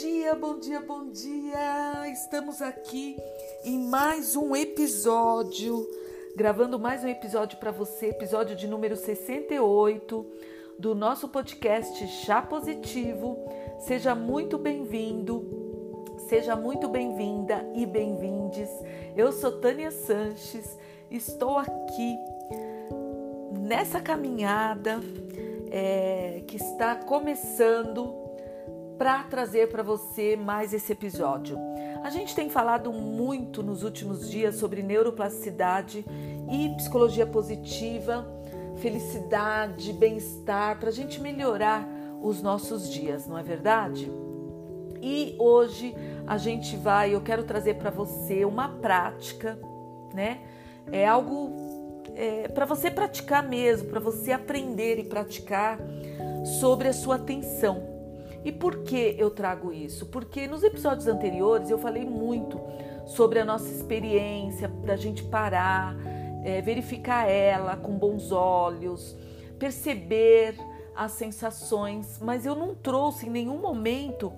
dia, bom dia, bom dia! Estamos aqui em mais um episódio, gravando mais um episódio para você, episódio de número 68 do nosso podcast Chá Positivo. Seja muito bem-vindo, seja muito bem-vinda e bem-vindes. Eu sou Tânia Sanches, estou aqui nessa caminhada é, que está começando para trazer para você mais esse episódio. A gente tem falado muito nos últimos dias sobre neuroplasticidade e psicologia positiva, felicidade, bem-estar, para a gente melhorar os nossos dias, não é verdade? E hoje a gente vai, eu quero trazer para você uma prática, né? É algo é, para você praticar mesmo, para você aprender e praticar sobre a sua atenção. E por que eu trago isso? Porque nos episódios anteriores eu falei muito sobre a nossa experiência, da gente parar, é, verificar ela com bons olhos, perceber as sensações, mas eu não trouxe em nenhum momento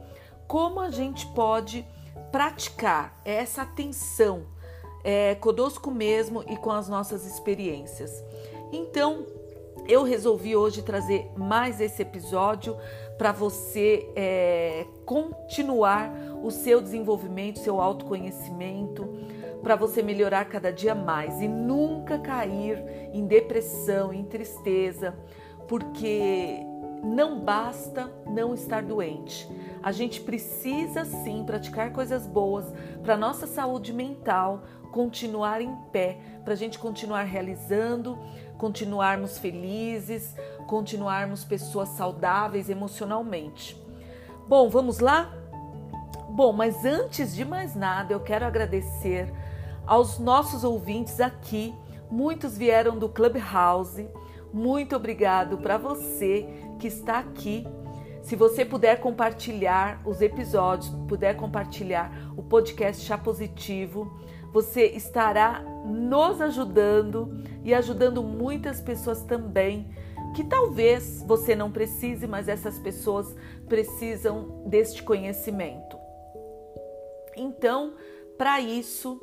como a gente pode praticar essa atenção é, conosco mesmo e com as nossas experiências. Então, eu resolvi hoje trazer mais esse episódio para você é, continuar o seu desenvolvimento, seu autoconhecimento, para você melhorar cada dia mais e nunca cair em depressão, em tristeza, porque não basta não estar doente. A gente precisa sim praticar coisas boas para nossa saúde mental continuar em pé, para a gente continuar realizando, continuarmos felizes, continuarmos pessoas saudáveis emocionalmente. Bom, vamos lá? Bom, mas antes de mais nada, eu quero agradecer aos nossos ouvintes aqui. Muitos vieram do Clubhouse. Muito obrigado para você que está aqui. Se você puder compartilhar os episódios, puder compartilhar o podcast Chá Positivo, você estará nos ajudando e ajudando muitas pessoas também que talvez você não precise, mas essas pessoas precisam deste conhecimento. Então, para isso,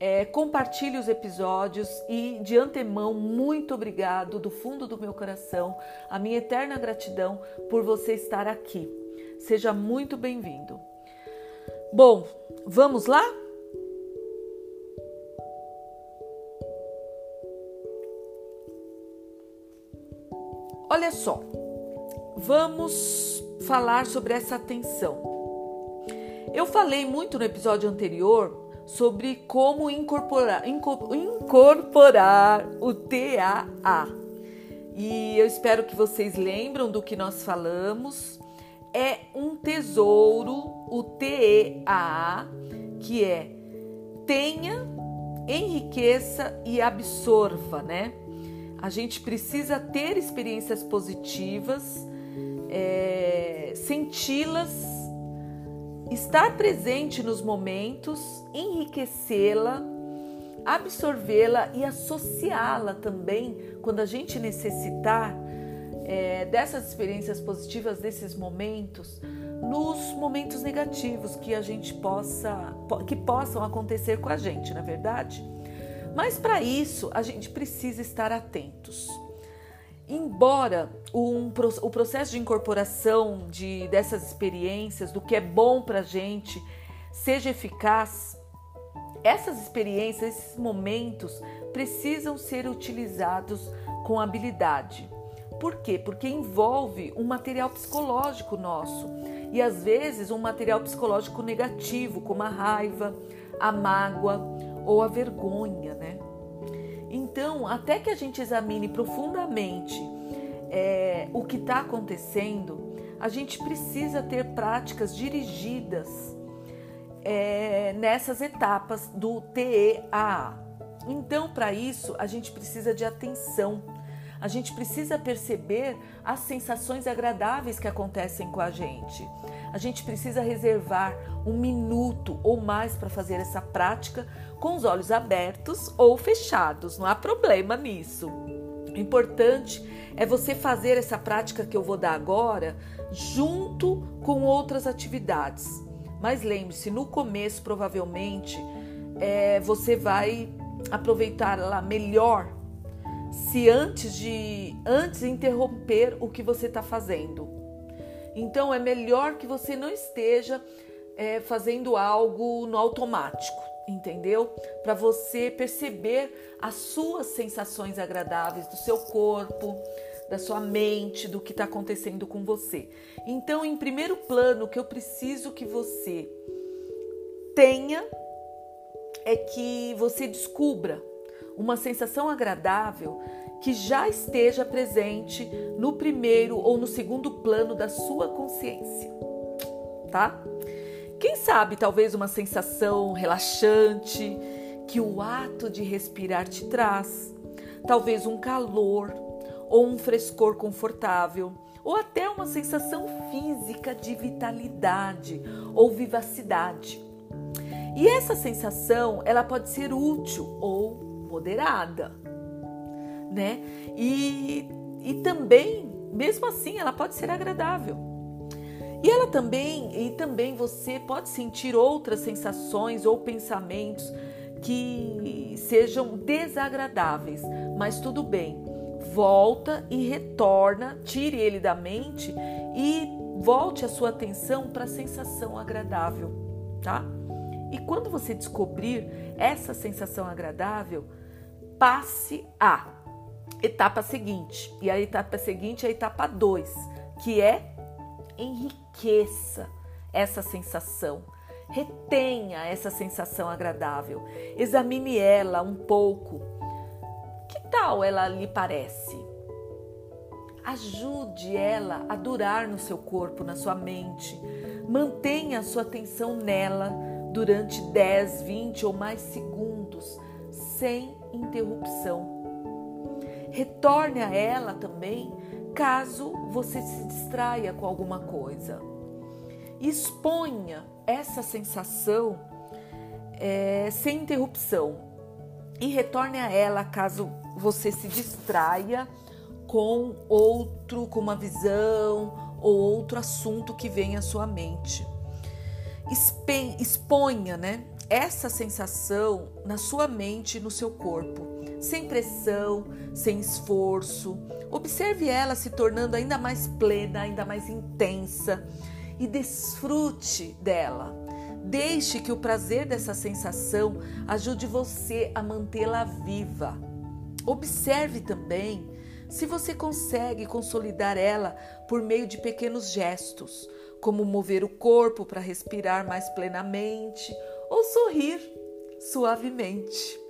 é, compartilhe os episódios e de antemão, muito obrigado do fundo do meu coração, a minha eterna gratidão por você estar aqui. Seja muito bem-vindo. Bom, vamos lá? Olha só, vamos falar sobre essa atenção. Eu falei muito no episódio anterior sobre como incorporar, incorporar o TAA. E eu espero que vocês lembram do que nós falamos. É um tesouro, o TEAA, que é tenha, enriqueça e absorva, né? A gente precisa ter experiências positivas, é, senti-las, estar presente nos momentos, enriquecê-la, absorvê-la e associá-la também quando a gente necessitar é, dessas experiências positivas, desses momentos, nos momentos negativos que a gente possa, que possam acontecer com a gente, na é verdade. Mas para isso a gente precisa estar atentos. Embora um, o processo de incorporação de, dessas experiências, do que é bom para a gente, seja eficaz, essas experiências, esses momentos precisam ser utilizados com habilidade. Por quê? Porque envolve um material psicológico nosso e às vezes um material psicológico negativo, como a raiva, a mágoa ou a vergonha, né? Então, até que a gente examine profundamente é, o que está acontecendo, a gente precisa ter práticas dirigidas é, nessas etapas do TEAA. Então, para isso, a gente precisa de atenção a gente precisa perceber as sensações agradáveis que acontecem com a gente. A gente precisa reservar um minuto ou mais para fazer essa prática com os olhos abertos ou fechados, não há problema nisso. O importante é você fazer essa prática que eu vou dar agora junto com outras atividades. Mas lembre-se, no começo provavelmente é, você vai aproveitar ela melhor se antes de antes interromper o que você está fazendo. Então é melhor que você não esteja é, fazendo algo no automático, entendeu? Para você perceber as suas sensações agradáveis do seu corpo, da sua mente, do que está acontecendo com você. Então, em primeiro plano, o que eu preciso que você tenha é que você descubra uma sensação agradável que já esteja presente no primeiro ou no segundo plano da sua consciência, tá? Quem sabe talvez uma sensação relaxante que o ato de respirar te traz, talvez um calor ou um frescor confortável, ou até uma sensação física de vitalidade ou vivacidade. E essa sensação, ela pode ser útil ou moderada, né? E, e também, mesmo assim, ela pode ser agradável. E ela também, e também você pode sentir outras sensações ou pensamentos que sejam desagradáveis, mas tudo bem. Volta e retorna, tire ele da mente e volte a sua atenção para a sensação agradável, tá? E quando você descobrir essa sensação agradável, passe a etapa seguinte. E a etapa seguinte é a etapa 2, que é enriqueça essa sensação. Retenha essa sensação agradável. Examine ela um pouco. Que tal ela lhe parece? Ajude ela a durar no seu corpo, na sua mente. Mantenha a sua atenção nela durante 10, 20 ou mais segundos, sem interrupção. Retorne a ela também caso você se distraia com alguma coisa. Exponha essa sensação é, sem interrupção e retorne a ela caso você se distraia com outro, com uma visão ou outro assunto que vem à sua mente exponha né, essa sensação na sua mente e no seu corpo, sem pressão, sem esforço. Observe ela se tornando ainda mais plena, ainda mais intensa e desfrute dela. Deixe que o prazer dessa sensação ajude você a mantê-la viva. Observe também se você consegue consolidar ela por meio de pequenos gestos como mover o corpo para respirar mais plenamente ou sorrir suavemente.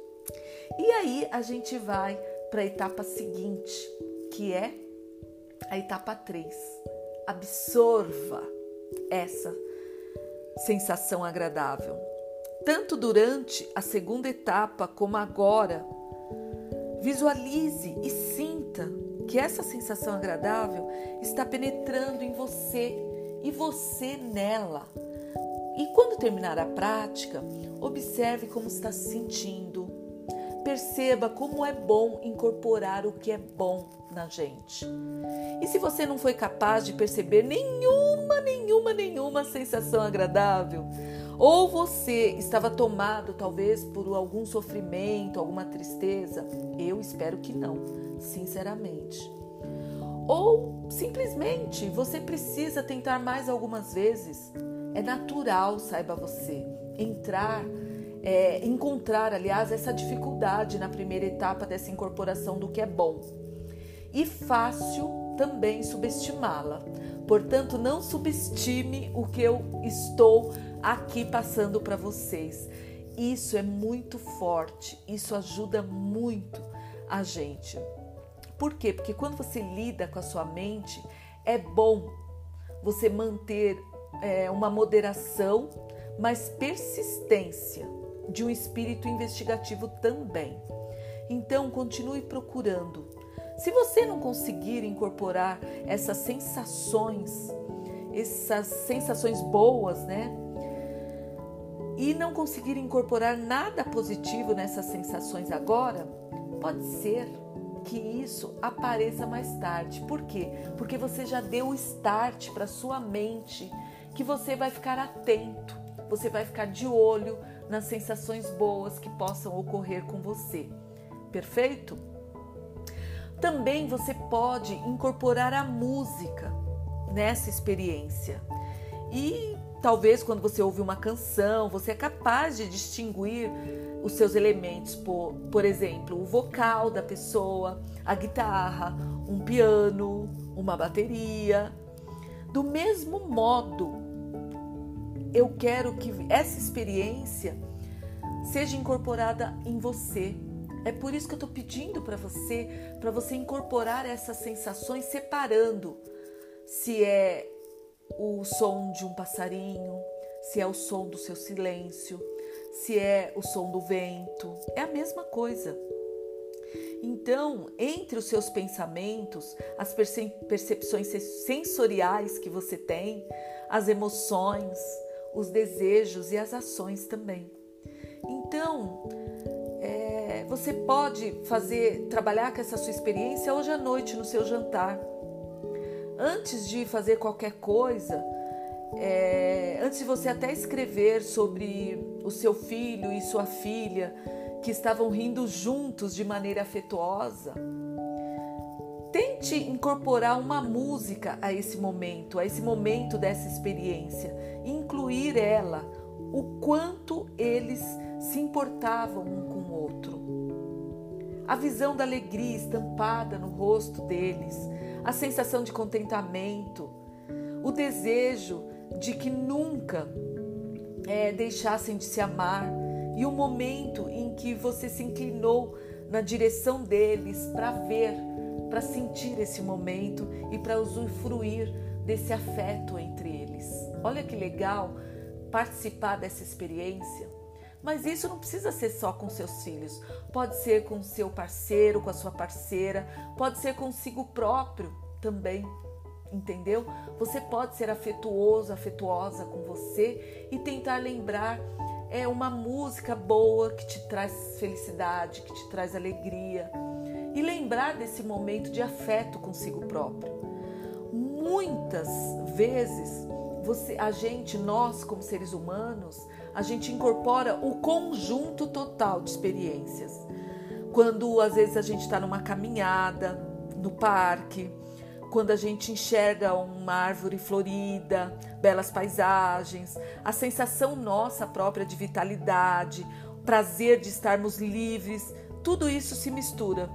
E aí a gente vai para a etapa seguinte, que é a etapa 3. Absorva essa sensação agradável. Tanto durante a segunda etapa como agora, visualize e sinta que essa sensação agradável está penetrando em você e você nela. E quando terminar a prática, observe como está se sentindo. Perceba como é bom incorporar o que é bom na gente. E se você não foi capaz de perceber nenhuma, nenhuma, nenhuma sensação agradável, ou você estava tomado talvez por algum sofrimento, alguma tristeza, eu espero que não, sinceramente. Ou simplesmente você precisa tentar mais algumas vezes. É natural, saiba você, entrar, é, encontrar, aliás, essa dificuldade na primeira etapa dessa incorporação do que é bom. E fácil também subestimá-la. Portanto, não subestime o que eu estou aqui passando para vocês. Isso é muito forte, isso ajuda muito a gente. Por quê? Porque quando você lida com a sua mente, é bom você manter é, uma moderação, mas persistência de um espírito investigativo também. Então, continue procurando. Se você não conseguir incorporar essas sensações, essas sensações boas, né? E não conseguir incorporar nada positivo nessas sensações agora, pode ser que isso apareça mais tarde. Por quê? Porque você já deu o start para sua mente que você vai ficar atento, você vai ficar de olho nas sensações boas que possam ocorrer com você. Perfeito? Também você pode incorporar a música nessa experiência. E talvez quando você ouve uma canção, você é capaz de distinguir os seus elementos, por, por exemplo, o vocal da pessoa, a guitarra, um piano, uma bateria. Do mesmo modo, eu quero que essa experiência seja incorporada em você. É por isso que eu estou pedindo para você, para você incorporar essas sensações separando se é o som de um passarinho, se é o som do seu silêncio, se é o som do vento, é a mesma coisa. Então, entre os seus pensamentos, as percepções sensoriais que você tem, as emoções, os desejos e as ações também. Então, é, você pode fazer, trabalhar com essa sua experiência hoje à noite no seu jantar. Antes de fazer qualquer coisa, é, antes de você até escrever sobre o seu filho e sua filha que estavam rindo juntos de maneira afetuosa, tente incorporar uma música a esse momento, a esse momento dessa experiência, incluir ela, o quanto eles se importavam um com o outro. A visão da alegria estampada no rosto deles, a sensação de contentamento, o desejo de que nunca é, deixassem de se amar e o momento em que você se inclinou na direção deles para ver, para sentir esse momento e para usufruir desse afeto entre eles. Olha que legal participar dessa experiência. Mas isso não precisa ser só com seus filhos. Pode ser com seu parceiro, com a sua parceira, pode ser consigo próprio também entendeu? Você pode ser afetuoso, afetuosa com você e tentar lembrar é uma música boa que te traz felicidade, que te traz alegria e lembrar desse momento de afeto consigo próprio. Muitas vezes você, a gente, nós como seres humanos, a gente incorpora o conjunto total de experiências. Quando às vezes a gente está numa caminhada no parque, quando a gente enxerga uma árvore florida, belas paisagens, a sensação nossa própria de vitalidade, prazer de estarmos livres, tudo isso se mistura.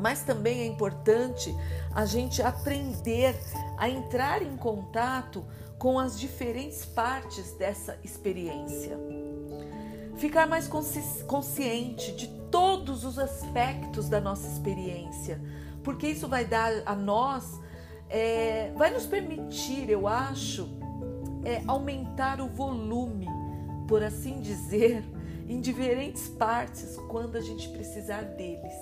Mas também é importante a gente aprender a entrar em contato com as diferentes partes dessa experiência. Ficar mais consciente de todos os aspectos da nossa experiência porque isso vai dar a nós, é, vai nos permitir, eu acho, é, aumentar o volume, por assim dizer, em diferentes partes quando a gente precisar deles.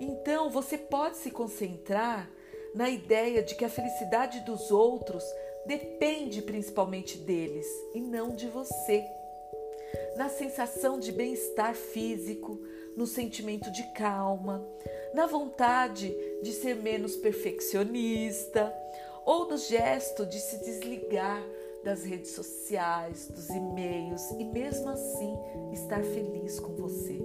Então, você pode se concentrar na ideia de que a felicidade dos outros depende principalmente deles e não de você. Na sensação de bem-estar físico, no sentimento de calma, na vontade de ser menos perfeccionista ou no gesto de se desligar das redes sociais, dos e-mails e mesmo assim estar feliz com você.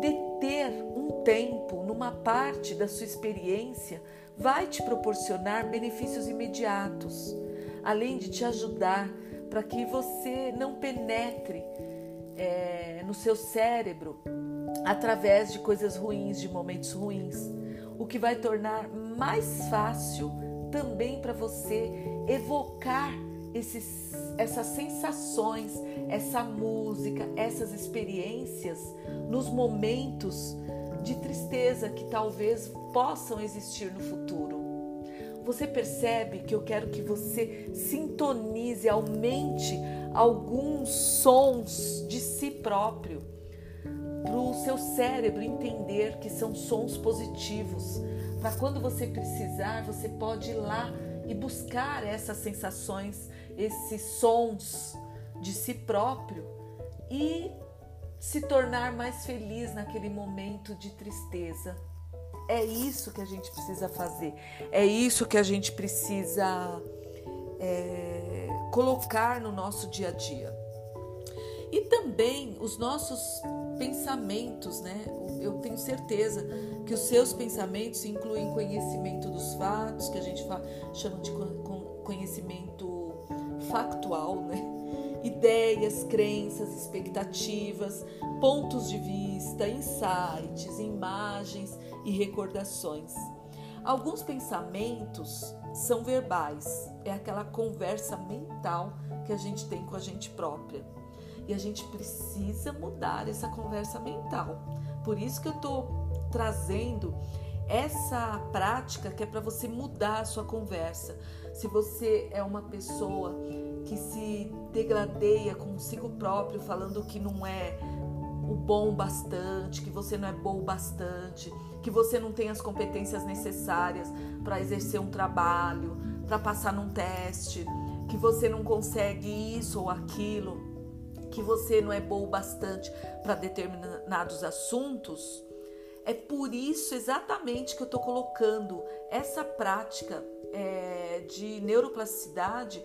Deter um tempo numa parte da sua experiência vai te proporcionar benefícios imediatos, além de te ajudar para que você não penetre é, no seu cérebro através de coisas ruins, de momentos ruins, o que vai tornar mais fácil também para você evocar esses, essas sensações, essa música, essas experiências nos momentos de tristeza que talvez possam existir no futuro. Você percebe que eu quero que você sintonize, aumente alguns sons de si próprio para o seu cérebro entender que são sons positivos. Para quando você precisar, você pode ir lá e buscar essas sensações, esses sons de si próprio e se tornar mais feliz naquele momento de tristeza. É isso que a gente precisa fazer, é isso que a gente precisa é, colocar no nosso dia a dia. E também os nossos pensamentos, né? Eu tenho certeza que os seus pensamentos incluem conhecimento dos fatos, que a gente chama de conhecimento factual, né? Ideias, crenças, expectativas, pontos de vista, insights, imagens e recordações. Alguns pensamentos são verbais, é aquela conversa mental que a gente tem com a gente própria. E a gente precisa mudar essa conversa mental. Por isso que eu estou trazendo essa prática que é para você mudar a sua conversa. Se você é uma pessoa que se degradeia consigo próprio, falando que não é o bom bastante, que você não é bom bastante, que você não tem as competências necessárias para exercer um trabalho, para passar num teste, que você não consegue isso ou aquilo, que você não é bom bastante para determinados assuntos. É por isso exatamente que eu estou colocando essa prática é, de neuroplasticidade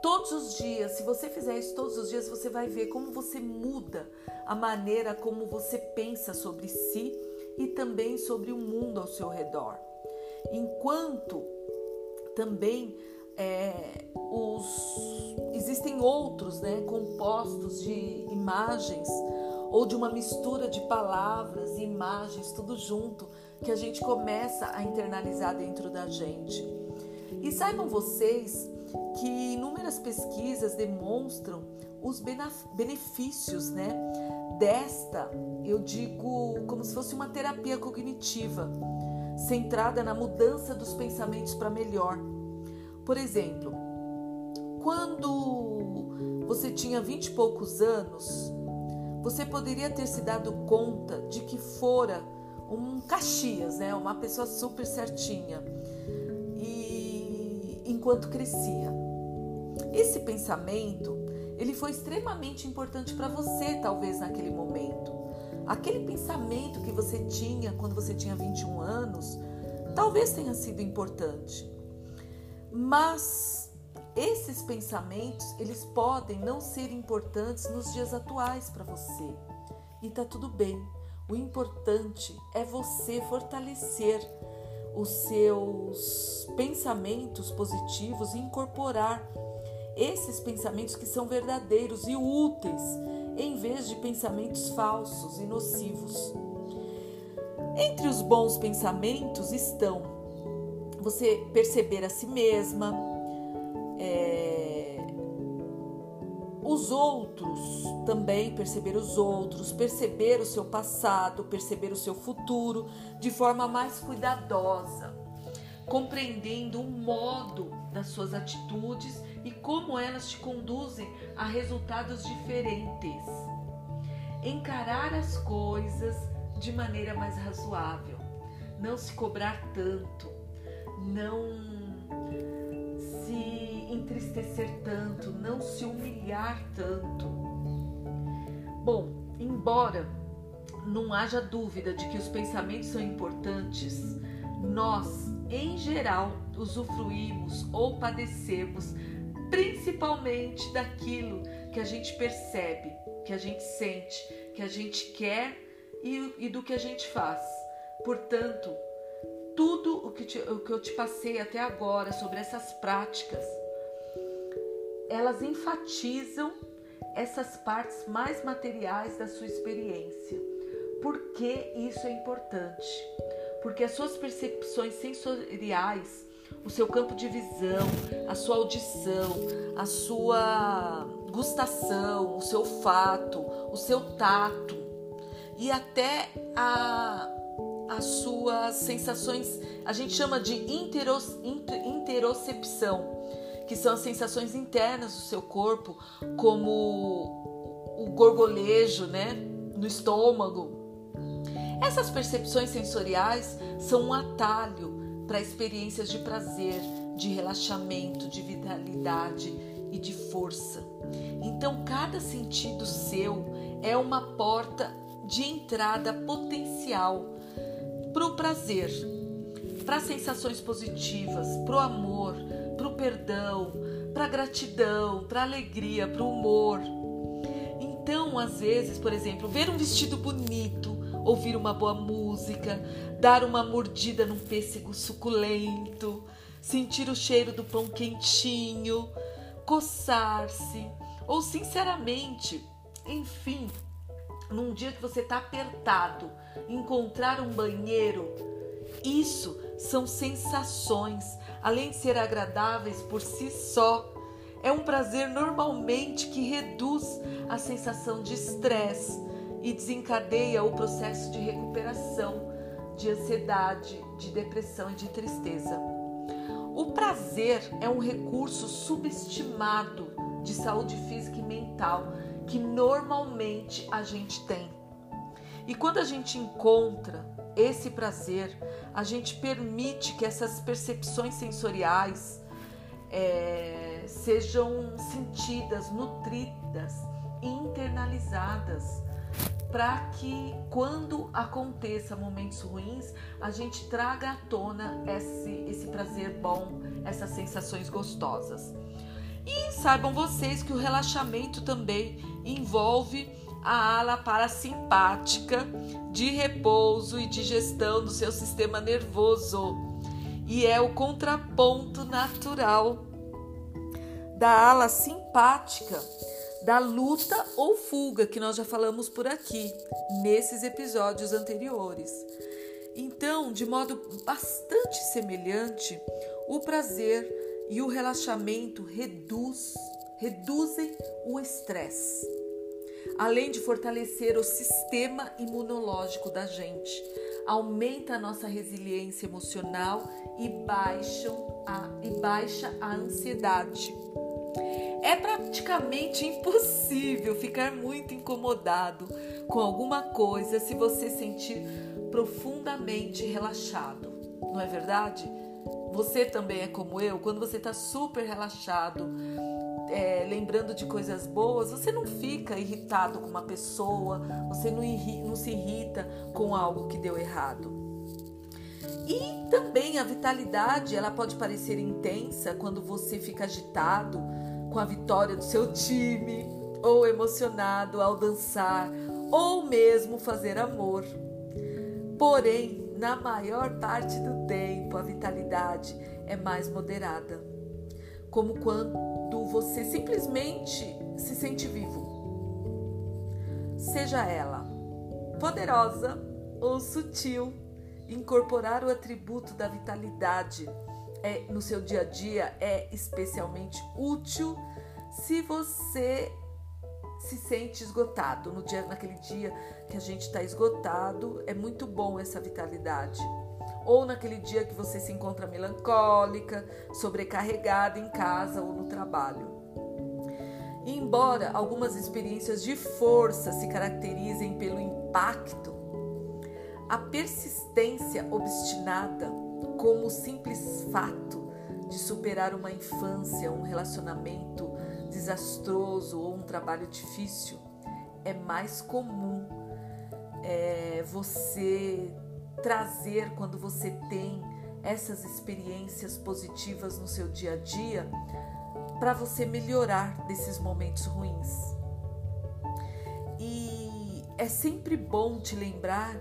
todos os dias. Se você fizer isso todos os dias, você vai ver como você muda a maneira como você pensa sobre si e também sobre o mundo ao seu redor. Enquanto também é, os, existem outros né, compostos de imagens ou de uma mistura de palavras e imagens, tudo junto, que a gente começa a internalizar dentro da gente. E saibam vocês que inúmeras pesquisas demonstram os benefícios né, desta, eu digo, como se fosse uma terapia cognitiva, centrada na mudança dos pensamentos para melhor. Por exemplo, quando você tinha vinte e poucos anos, você poderia ter se dado conta de que fora um Caxias, né? Uma pessoa super certinha. E enquanto crescia. Esse pensamento, ele foi extremamente importante para você, talvez naquele momento. Aquele pensamento que você tinha quando você tinha 21 anos, talvez tenha sido importante. Mas esses pensamentos, eles podem não ser importantes nos dias atuais para você. E tá tudo bem. O importante é você fortalecer os seus pensamentos positivos e incorporar esses pensamentos que são verdadeiros e úteis, em vez de pensamentos falsos e nocivos. Entre os bons pensamentos estão você perceber a si mesma, é, os outros também, perceber os outros, perceber o seu passado, perceber o seu futuro de forma mais cuidadosa, compreendendo o modo das suas atitudes e como elas te conduzem a resultados diferentes. Encarar as coisas de maneira mais razoável, não se cobrar tanto, não se entristecer tanto, não se humilhar tanto. Bom, embora não haja dúvida de que os pensamentos são importantes, nós, em geral, usufruímos ou padecemos principalmente daquilo que a gente percebe, que a gente sente, que a gente quer e, e do que a gente faz. Portanto, tudo o que, te, o que eu te passei até agora sobre essas práticas, elas enfatizam essas partes mais materiais da sua experiência. Por que isso é importante? Porque as suas percepções sensoriais, o seu campo de visão, a sua audição, a sua gustação, o seu olfato, o seu tato e até a as suas sensações, a gente chama de interos, interocepção, que são as sensações internas do seu corpo, como o gorgolejo, né, no estômago. Essas percepções sensoriais são um atalho para experiências de prazer, de relaxamento, de vitalidade e de força. Então, cada sentido seu é uma porta de entrada potencial para o prazer, para sensações positivas, para o amor, para o perdão, para a gratidão, para a alegria, para o humor. Então, às vezes, por exemplo, ver um vestido bonito, ouvir uma boa música, dar uma mordida num pêssego suculento, sentir o cheiro do pão quentinho, coçar-se, ou sinceramente, enfim, num dia que você está apertado, encontrar um banheiro, isso são sensações, além de ser agradáveis por si só, é um prazer normalmente que reduz a sensação de estresse e desencadeia o processo de recuperação, de ansiedade, de depressão e de tristeza. O prazer é um recurso subestimado de saúde física e mental que normalmente a gente tem. E quando a gente encontra esse prazer, a gente permite que essas percepções sensoriais é, sejam sentidas, nutridas, internalizadas, para que quando aconteça momentos ruins, a gente traga à tona esse, esse prazer bom, essas sensações gostosas. E saibam vocês que o relaxamento também envolve a ala parasimpática de repouso e digestão do seu sistema nervoso e é o contraponto natural da ala simpática da luta ou fuga que nós já falamos por aqui nesses episódios anteriores. Então, de modo bastante semelhante, o prazer e o relaxamento reduz, reduzem o estresse, além de fortalecer o sistema imunológico da gente, aumenta a nossa resiliência emocional e, baixam a, e baixa a ansiedade. É praticamente impossível ficar muito incomodado com alguma coisa se você sentir profundamente relaxado, não é verdade? Você também é como eu, quando você está super relaxado, é, lembrando de coisas boas, você não fica irritado com uma pessoa, você não, não se irrita com algo que deu errado. E também a vitalidade, ela pode parecer intensa quando você fica agitado com a vitória do seu time, ou emocionado ao dançar, ou mesmo fazer amor. Porém, na maior parte do tempo, a vitalidade é mais moderada, como quando você simplesmente se sente vivo. Seja ela poderosa ou sutil, incorporar o atributo da vitalidade é, no seu dia a dia é especialmente útil se você se sente esgotado no dia, naquele dia que a gente está esgotado, é muito bom essa vitalidade. Ou naquele dia que você se encontra melancólica, sobrecarregada em casa ou no trabalho. E embora algumas experiências de força se caracterizem pelo impacto, a persistência obstinada, como o simples fato de superar uma infância, um relacionamento desastroso ou um trabalho difícil, é mais comum é, você trazer quando você tem essas experiências positivas no seu dia a dia para você melhorar desses momentos ruins. E é sempre bom te lembrar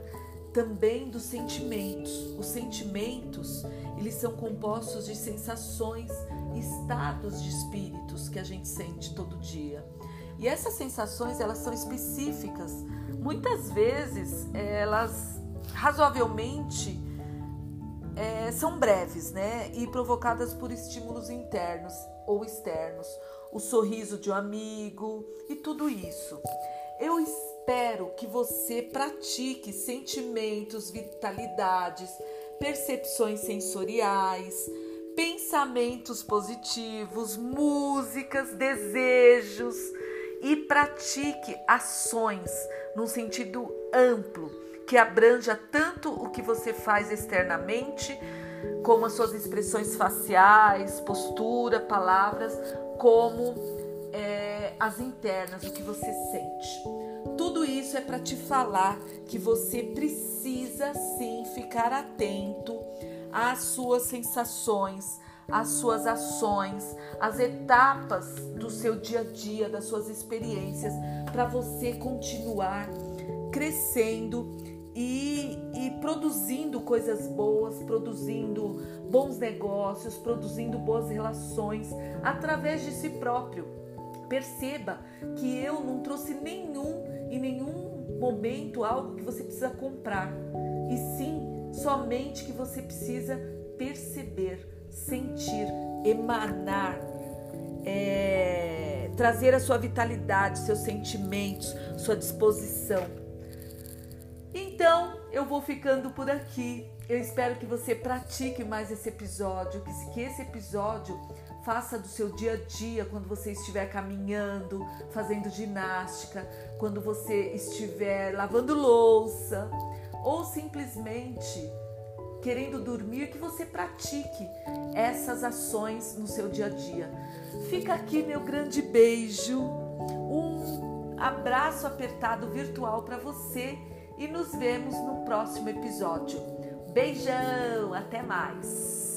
também dos sentimentos. Os sentimentos, eles são compostos de sensações, estados de espíritos que a gente sente todo dia. E essas sensações, elas são específicas. Muitas vezes, elas razoavelmente é, são breves, né? E provocadas por estímulos internos ou externos. O sorriso de um amigo e tudo isso. Eu espero que você pratique sentimentos, vitalidades, percepções sensoriais, pensamentos positivos, músicas, desejos e pratique ações num sentido amplo que abranja tanto o que você faz externamente, como as suas expressões faciais, postura, palavras, como é, as internas, o que você sente. Tudo isso é para te falar que você precisa sim ficar atento às suas sensações, às suas ações, às etapas do seu dia a dia, das suas experiências, para você continuar crescendo e, e, produzindo coisas boas, produzindo bons negócios, produzindo boas relações através de si próprio. Perceba que eu não trouxe nenhum em nenhum momento algo que você precisa comprar, e sim somente que você precisa perceber, sentir, emanar, é, trazer a sua vitalidade, seus sentimentos, sua disposição. Então eu vou ficando por aqui. Eu espero que você pratique mais esse episódio, que, esse episódio faça do seu dia a dia quando você estiver caminhando, fazendo ginástica, quando você estiver lavando louça ou simplesmente querendo dormir, que você pratique essas ações no seu dia a dia. Fica aqui meu grande beijo, um abraço apertado virtual para você e nos vemos no próximo episódio. Beijão, até mais!